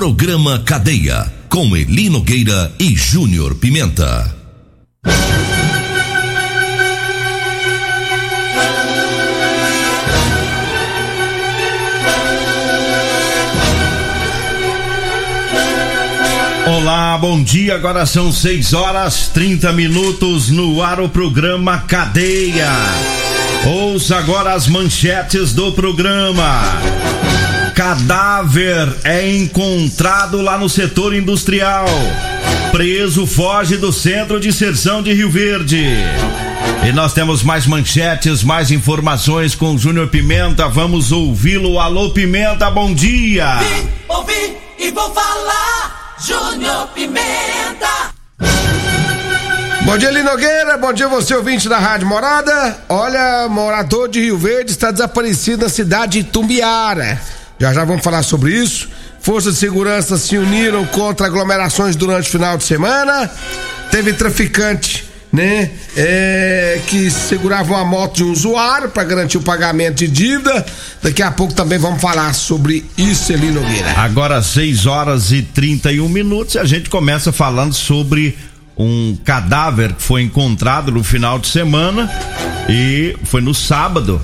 Programa Cadeia. Com Elino Nogueira e Júnior Pimenta. Olá, bom dia. Agora são 6 horas 30 minutos no ar o programa Cadeia. Ouça agora as manchetes do programa. Cadáver é encontrado lá no setor industrial. Preso foge do centro de inserção de Rio Verde. E nós temos mais manchetes, mais informações com Júnior Pimenta. Vamos ouvi-lo. Alô, Pimenta, bom dia. Vim, ouvi e vou falar. Júnior Pimenta. Bom dia, Linogueira. Bom dia, você ouvinte da Rádio Morada. Olha, morador de Rio Verde está desaparecido na cidade de Tumbiara. Já já vamos falar sobre isso. Forças de segurança se uniram contra aglomerações durante o final de semana. Teve traficante, né? É, que segurava uma moto de um usuário para garantir o pagamento de dívida. Daqui a pouco também vamos falar sobre isso, Eli Nogueira. Agora 6 horas e 31 minutos e a gente começa falando sobre um cadáver que foi encontrado no final de semana e foi no sábado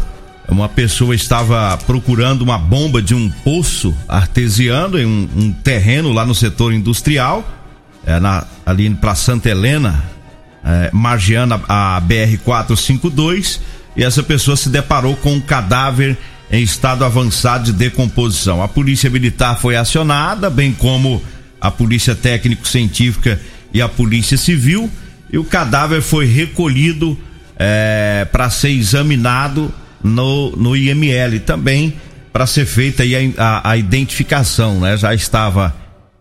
uma pessoa estava procurando uma bomba de um poço artesiano em um, um terreno lá no setor industrial, é, na, ali para Santa Helena, é, margeando a, a BR-452, e essa pessoa se deparou com um cadáver em estado avançado de decomposição. A polícia militar foi acionada, bem como a polícia técnico-científica e a polícia civil, e o cadáver foi recolhido é, para ser examinado no, no IML também para ser feita aí a, a, identificação, né? Já estava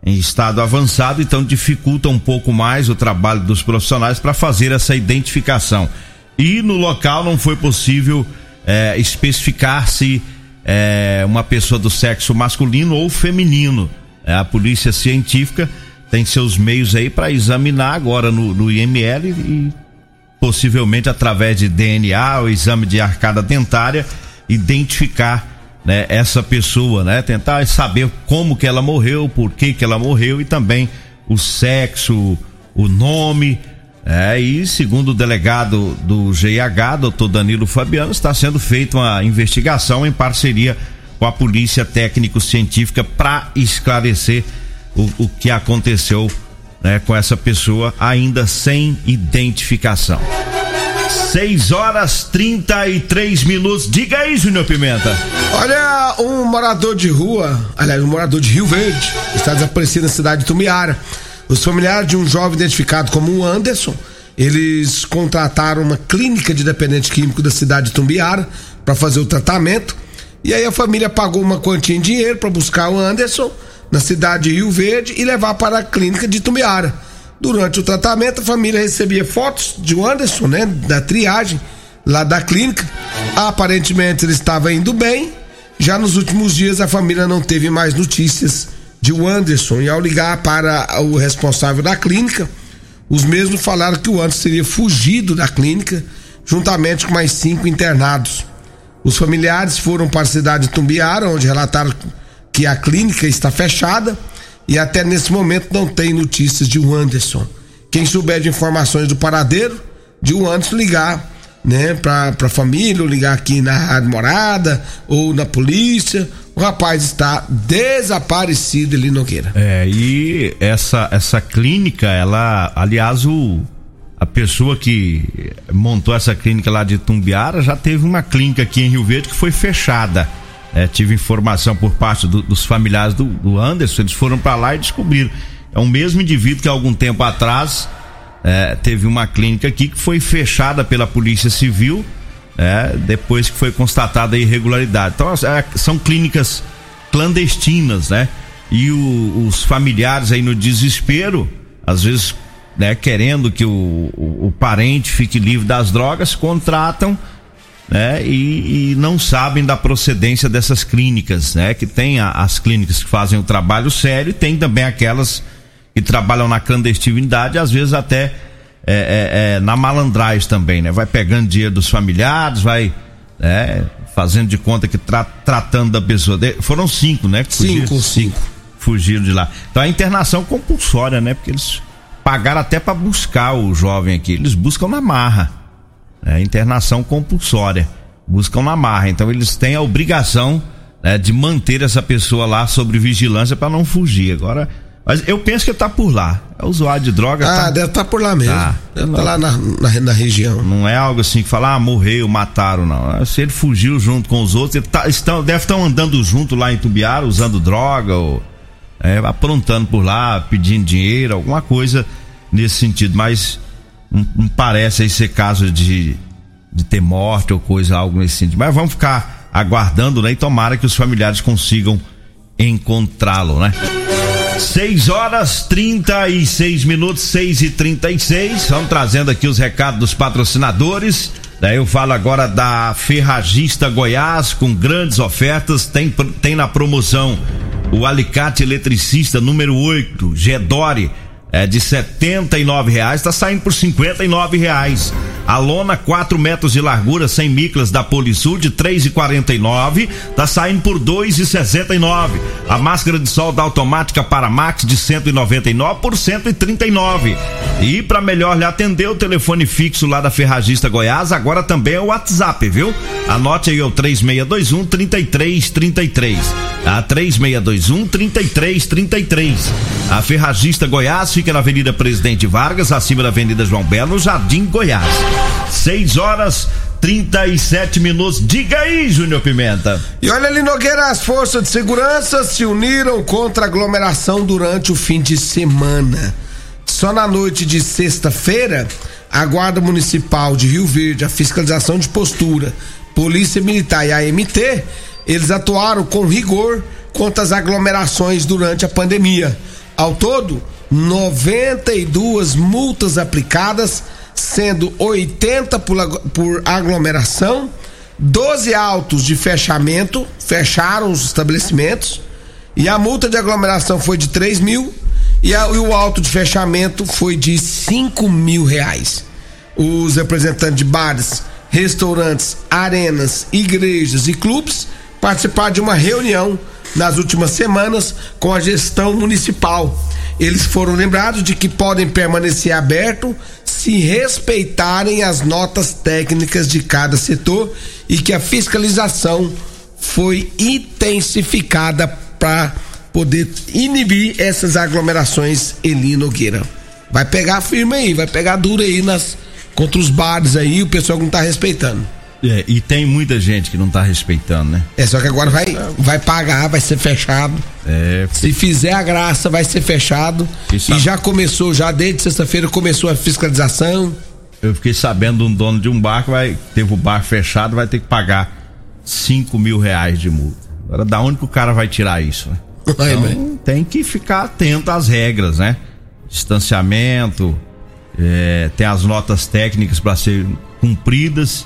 em estado avançado, então dificulta um pouco mais o trabalho dos profissionais para fazer essa identificação. E no local não foi possível é, especificar se é uma pessoa do sexo masculino ou feminino. É, a polícia científica tem seus meios aí para examinar agora no, no IML e possivelmente através de DNA ou exame de arcada dentária, identificar né, essa pessoa, né? Tentar saber como que ela morreu, por que que ela morreu e também o sexo, o nome. É, e segundo o delegado do GIH, doutor Danilo Fabiano, está sendo feita uma investigação em parceria com a Polícia Técnico-Científica para esclarecer o, o que aconteceu né, com essa pessoa ainda sem identificação. 6 horas 33 minutos. Diga aí, Júnior Pimenta. Olha, um morador de rua, aliás, um morador de Rio Verde, está desaparecido na cidade de Tumiara. Os familiares de um jovem identificado como Anderson, eles contrataram uma clínica de dependente químico da cidade de Tumbiara para fazer o tratamento. E aí a família pagou uma quantia em dinheiro para buscar o Anderson na cidade de Rio Verde e levar para a clínica de Tumbiara. Durante o tratamento, a família recebia fotos de Anderson, né, da triagem lá da clínica. Aparentemente ele estava indo bem. Já nos últimos dias a família não teve mais notícias de Anderson e ao ligar para o responsável da clínica, os mesmos falaram que o Anderson teria fugido da clínica juntamente com mais cinco internados. Os familiares foram para a cidade de Tumbiara, onde relataram que a clínica está fechada e até nesse momento não tem notícias de o Anderson. Quem souber de informações do paradeiro, de o Anderson ligar, né, pra, pra família, ou ligar aqui na Rádio Morada, ou na polícia. O rapaz está desaparecido ali Nogueira. É, e essa, essa clínica, ela, aliás, o, a pessoa que montou essa clínica lá de Tumbiara já teve uma clínica aqui em Rio Verde que foi fechada é, tive informação por parte do, dos familiares do, do, Anderson, eles foram para lá e descobriram. É o mesmo indivíduo que algum tempo atrás é, teve uma clínica aqui que foi fechada pela Polícia Civil é, depois que foi constatada a irregularidade. Então é, são clínicas clandestinas, né? e o, os familiares aí no desespero, às vezes, né, querendo que o, o, o parente fique livre das drogas, contratam né, e, e, não sabem da procedência dessas clínicas, né? Que tem a, as clínicas que fazem o trabalho sério e tem também aquelas que trabalham na clandestinidade, às vezes até é, é, é, na malandragem também, né? Vai pegando dinheiro dos familiares, vai é, fazendo de conta que tra, tratando da pessoa. De, foram cinco, né? Cinco, cinco. Fugiram de lá. Então a internação compulsória, né? Porque eles pagaram até para buscar o jovem aqui. Eles buscam na marra. Né? Internação compulsória. Buscam na marra. Então eles têm a obrigação né, de manter essa pessoa lá sobre vigilância para não fugir. Agora mas eu penso que tá por lá. É usuário de droga. Ah, tá... deve estar tá por lá mesmo. Tá. Deve estar tá lá na, na, na, região. Não é algo assim que fala, ah, morreu, mataram, não. Se ele fugiu junto com os outros, ele tá, estão, deve estar andando junto lá em Tubiara, usando droga, ou é, aprontando por lá, pedindo dinheiro, alguma coisa nesse sentido. Mas não, parece aí ser caso de, de ter morte ou coisa, algo nesse sentido. Mas vamos ficar aguardando, né? E tomara que os familiares consigam encontrá-lo, né? 6 horas 36 minutos, 6 e 36 Vamos trazendo aqui os recados dos patrocinadores. Daí eu falo agora da Ferragista Goiás com grandes ofertas. Tem, tem na promoção o alicate eletricista número 8, Gedore é de setenta e reais, tá saindo por cinquenta e reais. A lona 4 metros de largura sem miclas da Polisul de três e quarenta tá saindo por dois e sessenta. A máscara de sol da automática Paramax de cento e noventa e nove por cento e para melhor lhe atender o telefone fixo lá da Ferragista Goiás, agora também é o WhatsApp, viu? Anote aí o três meia dois um trinta e três trinta e três. A três meia dois um trinta e três trinta e três. A Ferragista Goiás fica fica na Avenida Presidente Vargas, acima da Avenida João Belo, Jardim Goiás. 6 horas 37 minutos. Diga aí, Júnior Pimenta. E olha ali, Nogueira, as forças de segurança se uniram contra a aglomeração durante o fim de semana. Só na noite de sexta-feira, a Guarda Municipal de Rio Verde, a Fiscalização de Postura, Polícia Militar e a MT, eles atuaram com rigor contra as aglomerações durante a pandemia. Ao todo, 92 multas aplicadas, sendo 80 por, aglomeração, 12 autos de fechamento, fecharam os estabelecimentos, e a multa de aglomeração foi de 3 mil e, a, e o auto de fechamento foi de 5 mil reais. Os representantes de bares, restaurantes, arenas, igrejas e clubes participaram de uma reunião nas últimas semanas com a gestão municipal eles foram lembrados de que podem permanecer abertos se respeitarem as notas técnicas de cada setor e que a fiscalização foi intensificada para poder inibir essas aglomerações Eli Nogueira. Vai pegar firme aí, vai pegar duro aí nas contra os bares aí, o pessoal não tá respeitando. É, e tem muita gente que não tá respeitando, né? É, só que agora vai, vai pagar, vai ser fechado. É, Se fizer a graça, vai ser fechado. E já começou, já desde sexta-feira começou a fiscalização. Eu fiquei sabendo um dono de um bar que vai, teve o bar fechado, vai ter que pagar 5 mil reais de multa. Agora, da onde que o cara vai tirar isso? Né? Então, tem que ficar atento às regras, né? Distanciamento, é, tem as notas técnicas para serem cumpridas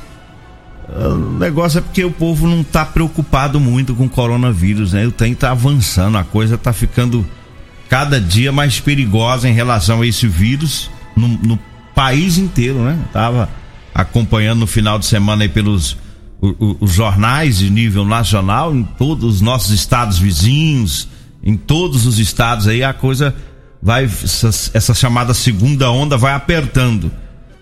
o negócio é porque o povo não está preocupado muito com o coronavírus, né? O trem tá avançando, a coisa está ficando cada dia mais perigosa em relação a esse vírus no, no país inteiro, né? Tava acompanhando no final de semana aí pelos o, o, os jornais de nível nacional, em todos os nossos estados vizinhos, em todos os estados aí a coisa vai essa, essa chamada segunda onda vai apertando.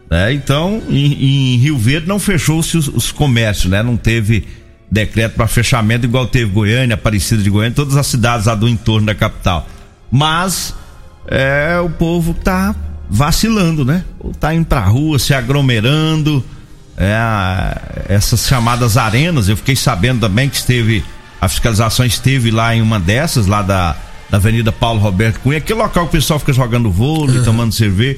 Né? Então, em, em, Rio Verde não fechou-se os, os, comércios, né? Não teve decreto para fechamento igual teve Goiânia, Aparecida de Goiânia, todas as cidades lá do entorno da capital. Mas é, o povo tá vacilando, né? Tá indo pra rua, se aglomerando. É, essas chamadas arenas, eu fiquei sabendo também que esteve, a fiscalização esteve lá em uma dessas, lá da, da Avenida Paulo Roberto Cunha, aquele local que o pessoal fica jogando vôlei, uhum. tomando cerveja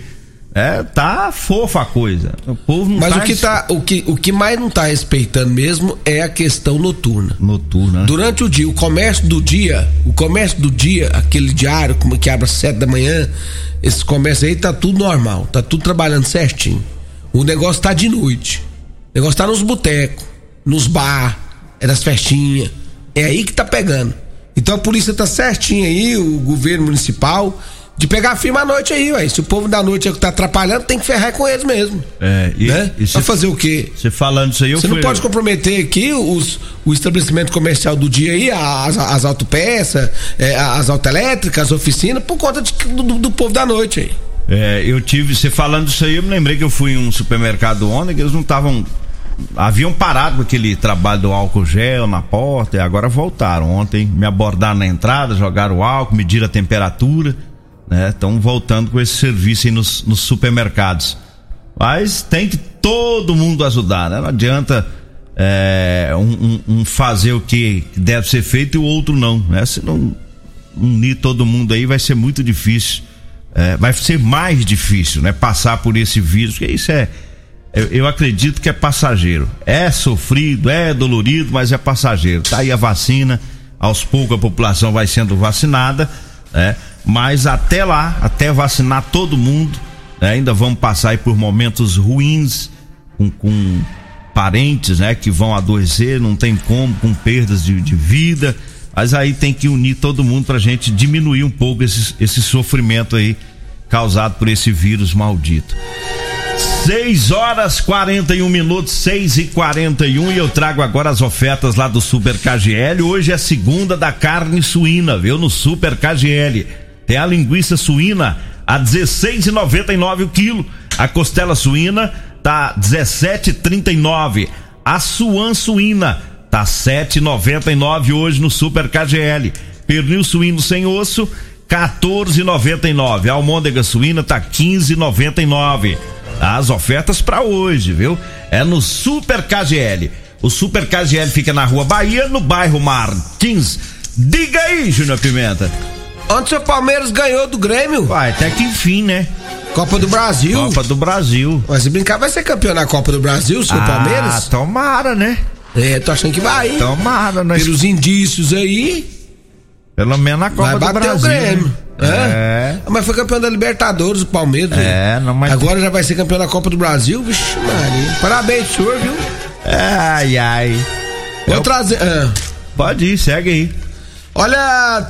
É, tá fofa a coisa. O povo não Mas tá o que tá, o que, o que mais não tá respeitando mesmo é a questão noturna. noturna. né? Durante o dia, o comércio do dia, o comércio do dia, aquele diário como que abre às sete da manhã, esse comércio aí tá tudo normal, tá tudo trabalhando certinho. O negócio tá de noite. O negócio tá nos botecos, nos bar, é nas festinhas. É aí que tá pegando. Então a polícia tá certinha aí, o governo municipal, de pegar firme à noite aí, ué. Se o povo da noite é que tá atrapalhando, tem que ferrar com eles mesmo. É, e, né? e você fazer o quê? você falando isso aí, Você fui. não pode comprometer aqui os, o estabelecimento comercial do dia aí, as, as autopeças, é, as autoelétricas, as oficinas, por conta de- do, do povo da noite aí. É, eu tive, você falando isso aí, eu me lembrei que eu fui em um supermercado ontem que eles não estavam. Haviam parado com aquele trabalho do álcool gel na porta e agora voltaram. Ontem me abordaram na entrada, jogaram o álcool, mediram a temperatura, né? Estão voltando com esse serviço aí nos, nos supermercados. Mas tem que todo mundo ajudar, né? Não adianta é, um, um- um fazer o que deve ser feito e o outro não, né? Se não unir todo mundo aí vai ser muito difícil. É, vai ser mais difícil, né? Passar por esse vírus, porque isso é. Eu, eu acredito que é passageiro. É sofrido, é dolorido, mas é passageiro. Tá aí a vacina, aos poucos a população vai sendo vacinada, né? Mas até lá, até vacinar todo mundo, né? ainda vamos passar por momentos ruins, com, com parentes, né? Que vão adoecer, não tem como, com perdas de, de vida. Mas aí tem que unir todo mundo pra gente diminuir um pouco esse, esse sofrimento aí causado por esse vírus maldito. 6 horas 41 minutos, 6 e 41 e eu trago agora as ofertas lá do Super KGL. Hoje é segunda da carne suína, viu? No Super KGL. Tem a linguiça suína a 16,99 o quilo. A costela suína tá 17,39. A suan suína tá 7,99 hoje no Super KGL. Pernil suíno sem osso 14,99. A almôndega suína tá 15,99. As ofertas para hoje, viu? É no Super KGL. O Super KGL fica na Rua Bahia, no bairro Martins. Diga aí, Júnior Pimenta. Ontem o Palmeiras ganhou do Grêmio, Vai, até que enfim, né? Copa do Brasil. Copa do Brasil. Mas se brincar, vai ser campeão na Copa do Brasil, seu Ah, Palmeiras? tomara, né? É, tô achando que vai. hein? Tomara, nós. Pelos indícios aí, Pelo menos na Copa vai do bater Brasil. o Grêmio. né? É. Ah, Mas foi campeão da Libertadores, o Palmeiras. É, não, mas- Agora já vai ser campeão da Copa do Brasil. Vixe, Maria. Parabéns, senhor, viu? Ai, ai. Vou Eu- trazer. ah. Pode ir, segue aí. Olha,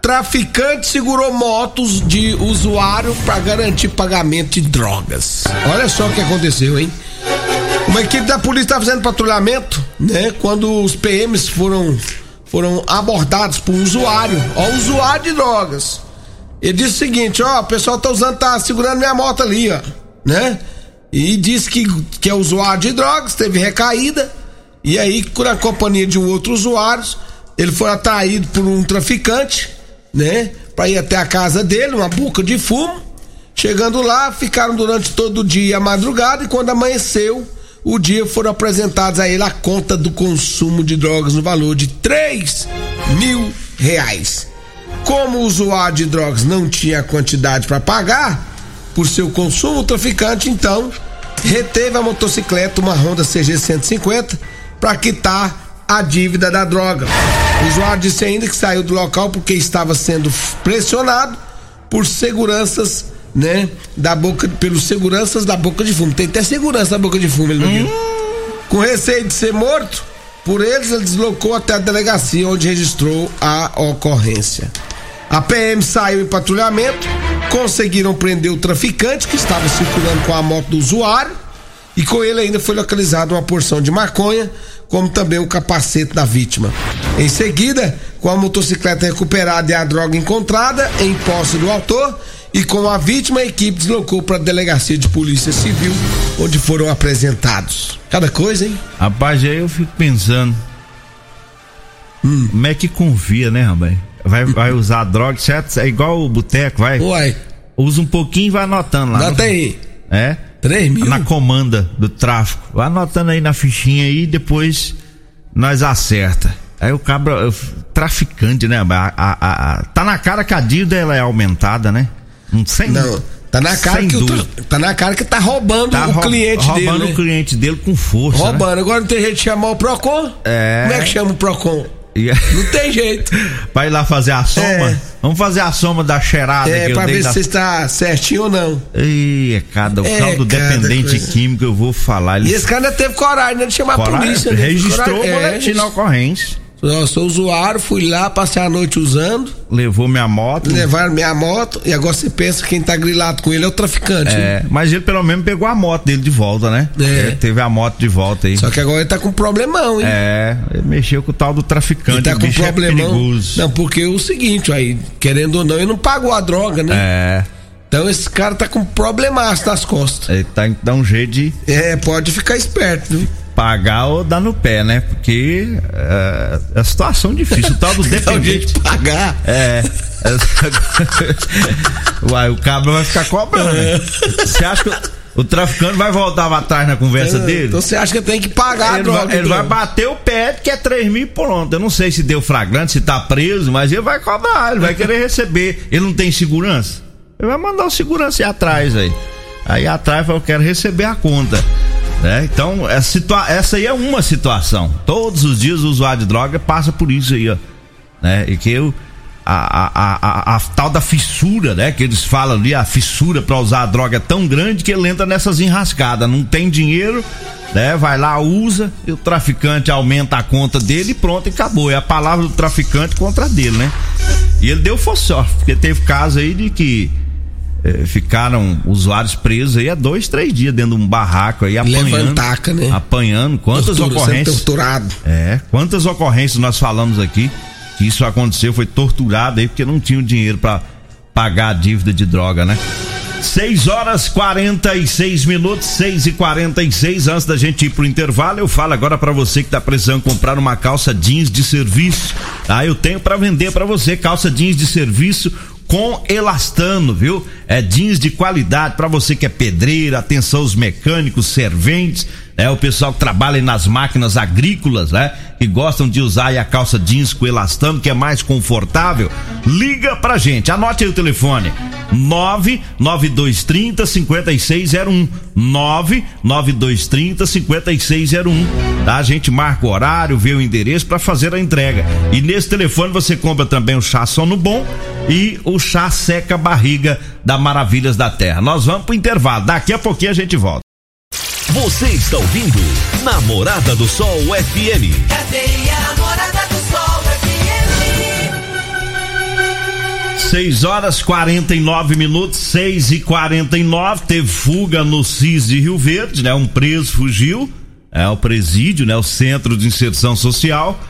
traficante segurou motos de usuário para garantir pagamento de drogas. Olha só o que aconteceu, hein? Uma equipe da polícia está fazendo patrulhamento, né? Quando os PMs foram foram abordados por um usuário, ó, usuário de drogas. Ele disse o seguinte, ó, o pessoal tá usando, tá segurando minha moto ali, ó, né? E disse que, que é usuário de drogas, teve recaída, e aí, com a companhia de um outro usuário, ele foi atraído por um traficante, né? Pra ir até a casa dele, uma boca de fumo. Chegando lá, ficaram durante todo o dia a madrugada, e quando amanheceu, o dia foram apresentados a ele a conta do consumo de drogas no valor de 3 mil reais. Como o usuário de drogas não tinha quantidade para pagar por seu consumo, o traficante então reteve a motocicleta, uma Honda CG 150, para quitar a dívida da droga. O usuário disse ainda que saiu do local porque estava sendo pressionado por seguranças, né, da boca, pelos seguranças da boca de fumo. Tem até segurança da boca de fumo, ele não viu. Com receio de ser morto, por eles ele deslocou até a delegacia onde registrou a ocorrência. A PM saiu em patrulhamento, conseguiram prender o traficante que estava circulando com a moto do usuário e com ele ainda foi localizada uma porção de maconha, como também o capacete da vítima. Em seguida, com a motocicleta recuperada e a droga encontrada em posse do autor e com a vítima, a equipe deslocou para a delegacia de polícia civil, onde foram apresentados. Cada coisa, hein? Rapaz, aí eu fico pensando. Como é que confia, né, rapaz? Vai, vai usar droga, certo? É igual o boteco, vai. Uai, Usa um pouquinho e vai anotando lá. no- até aí. É? 3 mil? Na comanda do tráfico. Vai anotando aí na fichinha aí e depois nós acerta. Aí o cabra, traficante, né? A, a- a- tá na cara que a dívida ela é aumentada, né? Sei. Não, Tá na cara, Sem que, o dúvida. tá na cara que tá roubando Tá o rou- cliente roubando dele. o né? cliente dele com força. né? Roubando. Agora não tem jeito de chamar o Procon? É. Como é que chama o Procon? E- Não tem jeito. pra ir lá fazer a soma? É. Vamos fazer a soma da cheirada É, que pra ver da... se você está certinho ou não. Ih, é cada, o É tal do cada dependente coisa. químico, eu vou falar. E Ele esse cara ainda teve coragem né, de chamar a Coragem, polícia. né? registrou o Coragem, é, boletim na ocorrência. Eu sou usuário, fui lá, passei a noite usando, Levou minha moto. levaram minha moto e agora você pensa que quem tá grilado com ele é o traficante. né? É, mas ele pelo menos pegou a moto dele de volta, né? É. Ele teve a moto de volta aí. Só que agora ele tá com um problemão, hein? É, ele mexeu com o tal do traficante. Ele tá com um é problemão. perigoso. não, porque é o seguinte, aí, querendo ou não, ele não pagou a droga, né? É, Então esse cara tá com um problemaço nas costas. ele tá dá um jeito de É, pode ficar esperto, viu? Pagar ou dar no pé, né? Porque é, é a situação difícil. O tal do dependente. de pagar. É. Uai, o cabra vai ficar cobrando. né? Você acha que o, traficante vai voltar pra trás na conversa dele? Então você acha que tem que pagar a Ele, droga? vai, ele então? vai bater o pé que é 3 mil pronto. Eu não sei se deu flagrante, se tá preso, mas ele vai cobrar, ele vai querer receber. Ele não tem segurança? Ele vai mandar o segurança ir atrás aí. Aí atrás eu quero receber a conta. Né? Então, essa, situa- essa aí é uma situação. Todos os dias o usuário de droga passa por isso aí, ó. Né? E que eu. A, a, a, a, tal da fissura, né? Que eles falam ali, a fissura pra usar a droga é tão grande que ele entra nessas enrascadas. Não tem dinheiro, né? Vai lá, usa, e o traficante aumenta a conta dele e pronto, e acabou. É a palavra do traficante contra dele, né? E ele deu sorte, porque teve caso aí de que eh, ficaram usuários presos aí há dois, três dias dentro de um barraco aí apanhando. Levantaca, né? Apanhando. Quantas Tortura, ocorrências? torturado. É, quantas ocorrências nós falamos aqui que isso aconteceu, foi torturado aí porque não tinha o dinheiro pra pagar a dívida de droga, né? 6 horas 46 minutos, 6 e 46 antes da gente ir pro intervalo, eu falo agora pra você que tá precisando comprar uma calça jeans de serviço. Ah, eu tenho pra vender pra você calça jeans de serviço com elastano, viu? É jeans de qualidade pra você que é pedreiro, atenção os mecânicos, serventes, é o pessoal que trabalha nas máquinas agrícolas, né? Que gostam de usar a calça jeans com elastano, que é mais confortável. Liga pra gente, anote aí o telefone: 99230 5601. 99230 5601. Tá? A gente marca o horário, vê o endereço pra fazer a entrega. E nesse telefone você compra também o chá sono bom e o chá seca barriga da Maravilhas da Terra. Nós vamos pro intervalo. Daqui a pouquinho a gente volta. Você está ouvindo Namorada do Sol FM. Cadeia Namorada do Sol FM. 6 horas 49 minutos, 6 e 49 Teve fuga no CIS de Rio Verde, né? Um preso fugiu. É o presídio, né? O Centro de Inserção Social.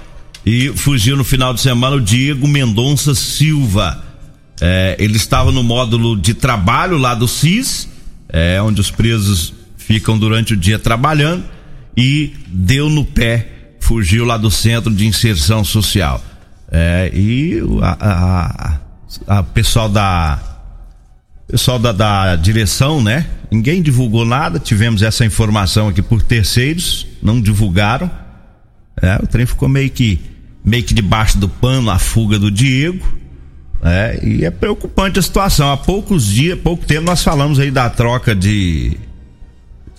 E fugiu no final de semana o Diego Mendonça Silva. É, ele estava no módulo de trabalho lá do CIS, é, onde os presos ficam durante o dia trabalhando, e deu no pé, fugiu lá do Centro de Inserção Social. É, e o- a, a, a pessoal da pessoal da, da direção, né? Ninguém divulgou nada, tivemos essa informação aqui por terceiros, não divulgaram. É, o trem ficou meio que meio que debaixo do pano a fuga do Diego. É, e é preocupante a situação. Há poucos dias, pouco tempo, nós falamos aí da troca de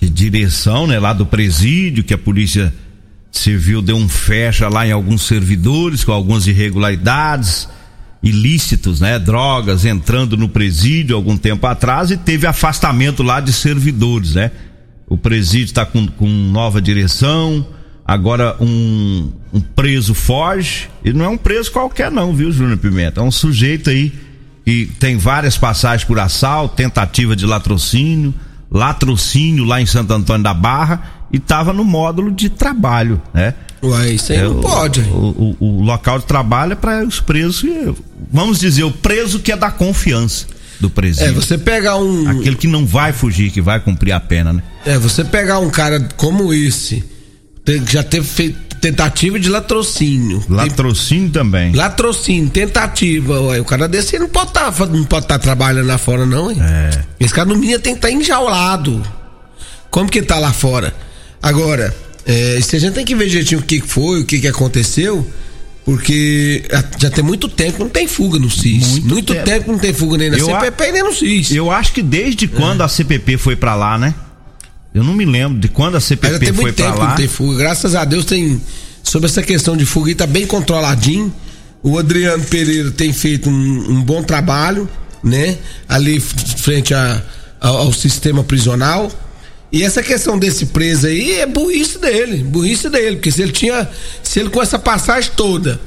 direção, né? Lá do presídio, que a polícia civil deu um fecha lá em alguns servidores com algumas irregularidades, ilícitos, né? Drogas entrando no presídio algum tempo atrás e teve afastamento lá de servidores, né? O presídio está com, com nova direção. Agora um, um preso foge. E não é um preso qualquer, não, viu, Júnior Pimenta? É um sujeito aí que tem várias passagens por assalto, tentativa de latrocínio, latrocínio lá em Santo Antônio da Barra e estava no módulo de trabalho, né? Ué, isso aí É, não o- pode. O, o- o local de trabalho é para os presos, vamos dizer, o preso que é da confiança do presídio. É, você pegar um. Aquele que não vai fugir, que vai cumprir a pena, né? É, você pegar um cara como esse, que já teve feito tentativa de latrocínio. Latrocínio também. Tem latrocínio, tentativa. Ué, o cara desse não pode estar não pode tá trabalhando lá fora, não, hein? É. Esse cara no mínimo tem que estar enjaulado. Como que tá lá fora? Agora, é, a gente tem que ver direitinho o que que foi, o que que aconteceu, Porque já tem muito tempo que não tem fuga no CIS. Muito, muito tempo. tempo. que não tem fuga nem na eu CPP a... nem no CIS. Eu acho que desde quando é. a CPP foi para lá, né? Eu não me lembro de quando a CPP foi para lá. Não tem fuga. Graças a Deus tem sobre essa questão de fuga tá bem controladinho. O Adriano Pereira tem feito um, um bom trabalho, né? Ali frente a, a, ao sistema prisional. E essa questão desse preso aí é burrice dele, burrice dele, porque se ele tinha, se ele com essa passagem toda,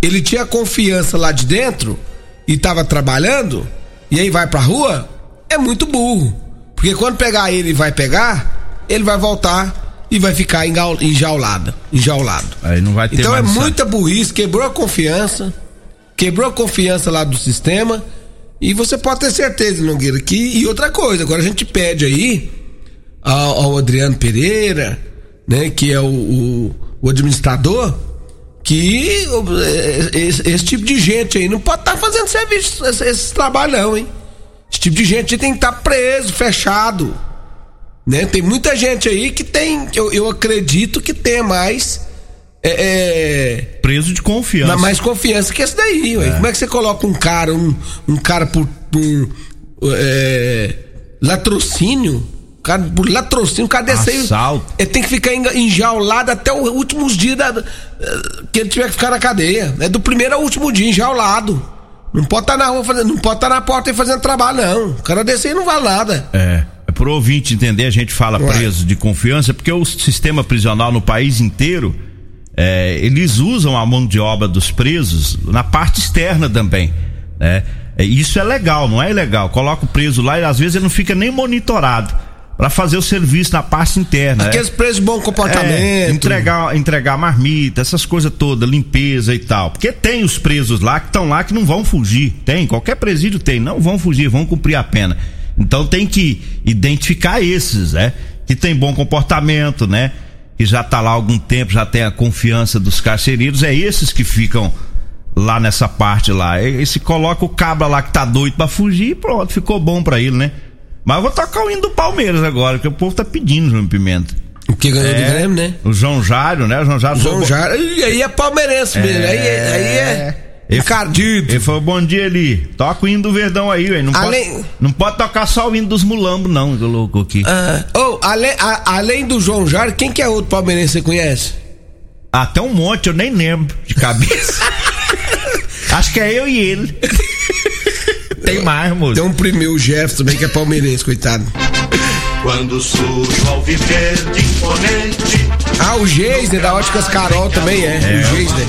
ele tinha confiança lá de dentro e estava trabalhando, e aí vai pra rua, é muito burro. Porque quando pegar ele e vai pegar, ele vai voltar e vai ficar enjaulado, enjaulado. Aí não vai ter Então é muita burrice, quebrou a confiança, quebrou a confiança lá do sistema, e você pode ter certeza, Nogueira, que e outra coisa, agora a gente pede aí ao, ao Adriano Pereira, né, que é o, o, o administrador, que esse, esse, tipo de gente aí não pode estar tá fazendo serviço, esse, esse, trabalho não, hein? Esse tipo de gente tem que estar tá preso, fechado. Né? Tem muita gente aí que tem, eu, eu acredito que tem mais. É, é, preso de confiança. Mais confiança que esse daí, é. Como é que você coloca um cara, um, um cara por, por é, latrocínio? cara, por latrocínio, o cara desse aí. Ele tem que ficar enjaulado até os últimos dias da, que ele tiver que ficar na cadeia. É do primeiro ao último dia, enjaulado. Não pode estar tá na rua fazendo, não pode estar tá na porta aí fazendo trabalho, não. O cara desse aí não vale nada. É. É pro ouvinte entender, a gente fala Ué. preso de confiança, porque o sistema prisional no país inteiro, é, eles usam a mão de obra dos presos na parte externa também, né? É, isso é legal, não é ilegal. Coloca o preso lá e às vezes ele não fica nem monitorado para fazer o serviço na parte interna. É. Aqueles é. presos de bom comportamento. É, entregar, entregar marmita, essas coisas todas, limpeza e tal. Porque tem os presos lá que estão lá que não vão fugir. Tem, qualquer presídio tem, não vão fugir, vão cumprir a pena. Então tem que identificar esses, né? Que tem bom comportamento, né? Que já tá lá há algum tempo, já tem a confiança dos carcereiros, é esses que ficam lá nessa parte lá. E se coloca o cabra lá que tá doido para fugir, pronto, ficou bom para ele, né? Mas eu vou tocar o hino do Palmeiras agora, que o povo tá pedindo, João Pimenta. O que ganhou é, do Grêmio, né? O João Jário, né? O João Jário. João Jário. E aí é palmeirense é, mesmo. Aí, é, aí é. Ele, Encardido. Ele falou, bom dia ali. Toca o hino do Verdão aí, velho. Não, além... pode, não pode tocar só o hino dos mulambos, não, que louco aqui. Ah, oh, além, a, além do João Jário, quem que é outro palmeirense que você conhece? Até um monte, eu nem lembro de cabeça. Acho que é eu e ele. Tem mais, moço. Tem um primeiro Jefferson também que é palmeirense, coitado. Quando surge ao viver de imponente. Ah, o Geisner da Óticas Carol também é. é. O Geisner.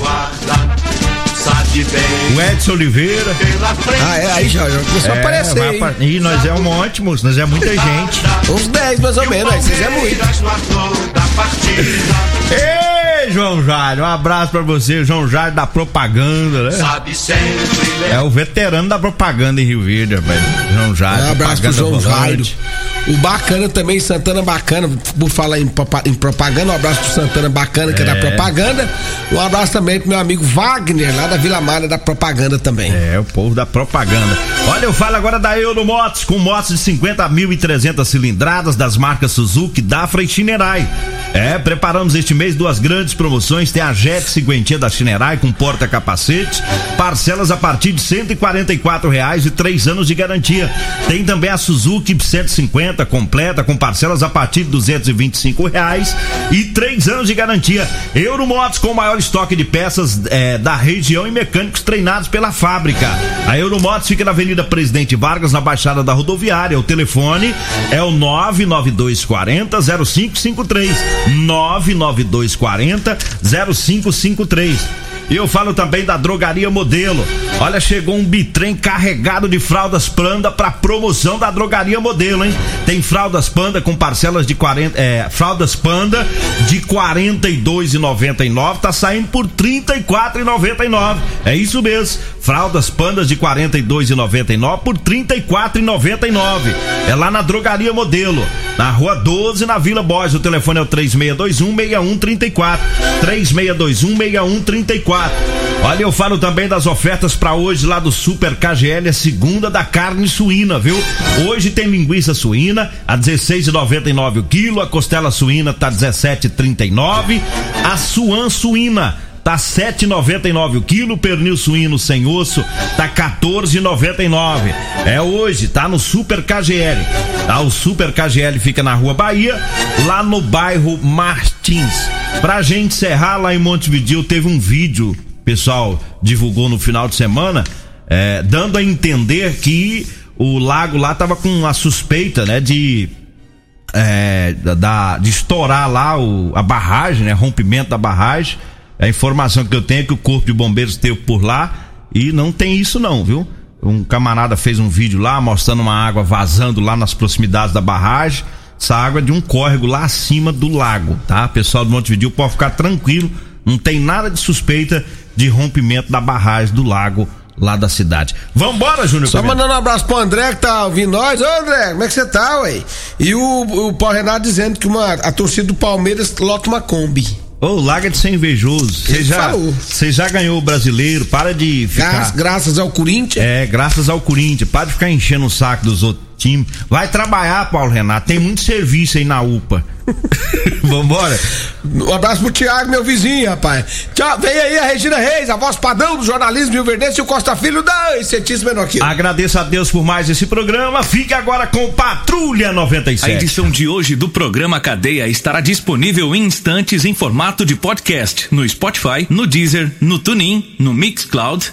O Edson Oliveira. Ah, é, aí já, já começou é, a aparecer. E nós é um monte, moço, nós é muita gente. Uns 10 mais ou menos, aí vocês é muito. Ei! João Jair, um abraço pra você, João Jair da propaganda, né? Sabe sempre. É o veterano da propaganda em Rio Verde, velho. João Jair. Um abraço pro João Jair. O bacana também, Santana Bacana, por falar em, em propaganda, um abraço pro Santana Bacana, que é. é da propaganda. Um abraço também pro meu amigo Wagner, lá da Vila Mara, da propaganda também. É, o povo da propaganda. Olha, eu falo agora da Euromotos, com motos de 50 mil e 300 cilindradas das marcas Suzuki, Dafra e Shinerai. É, preparamos este mês duas grandes promoções. Tem a Jet cinquentinha da Chinerai com porta-capacete, parcelas a partir de cento e reais e três anos de garantia. Tem também a Suzuki 150 completa com parcelas a partir de duzentos e reais e três anos de garantia. Euromotos com o maior estoque de peças é, da região e mecânicos treinados pela fábrica. A Euromotos fica na Avenida Presidente Vargas, na Baixada da Rodoviária. O telefone é o 99240 0553. 99240 0553. E eu falo também da Drogaria Modelo. Olha, chegou um bitrem carregado de fraldas Panda para promoção da Drogaria Modelo, hein? Tem fraldas Panda com parcelas de 40, é, fraldas Panda de 42,99, tá saindo por 34,99. É isso mesmo. Fraldas Pandas de 42,99 por 34,99. É lá na Drogaria Modelo, na Rua 12, na Vila Borges. O telefone é o 3621 6134. 3621 6134. Olha, eu falo também das ofertas para hoje lá do Super KGL, a segunda da carne suína, viu? Hoje tem linguiça suína a 16,99 o quilo, a costela suína tá 17,39, a suan suína tá 7,99 o quilo, pernil suíno sem osso tá 14,99. É hoje, tá no Super KGL. Tá? O Super KGL fica na Rua Bahia, lá no bairro Martins. Pra gente encerrar lá em Montevideo, teve um vídeo, pessoal divulgou no final de semana, é, dando a entender que o lago lá tava com a suspeita, né, de é, da, de estourar lá o, a barragem, né, rompimento da barragem. A informação que eu tenho é que o corpo de bombeiros esteve por lá e não tem isso não, viu? Um camarada fez um vídeo lá mostrando uma água vazando lá nas proximidades da barragem. Essa água é de um córrego lá acima do lago, tá? Pessoal do Montevideo pode ficar tranquilo, não tem nada de suspeita de rompimento da barragem do lago lá da cidade. Vambora, Júnior. Só mandando um abraço pro André que tá ouvindo nós. Ô André, como é que você tá, ué? E o, o Paulo Renato dizendo que uma, a torcida do Palmeiras lota uma Kombi. Ô, oh, larga de ser invejoso. Você já, você já ganhou o brasileiro, para de ficar. Graças, graças ao Corinthians? É, graças ao Corinthians. Para de ficar enchendo o saco dos outros times. Vai trabalhar, Paulo Renato. Tem muito serviço aí na UPA. Vambora. Um abraço pro Thiago, meu vizinho, rapaz. Tchau, vem aí a Regina Reis, a voz padrão do jornalismo Rio Verdense e o Costa Filho da Incetíssimo Enoquilo. Agradeço a Deus por mais esse programa. Fique agora com Patrulha 97. A edição de hoje do programa Cadeia estará disponível em instantes em formato de podcast no Spotify, no Deezer, no TuneIn, no Mixcloud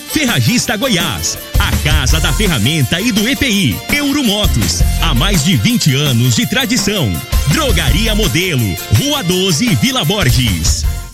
Ferragista Goiás. A Casa da Ferramenta e do EPI. Euromotos. Há mais de 20 anos de tradição. Drogaria Modelo. Rua 12 Vila Borges.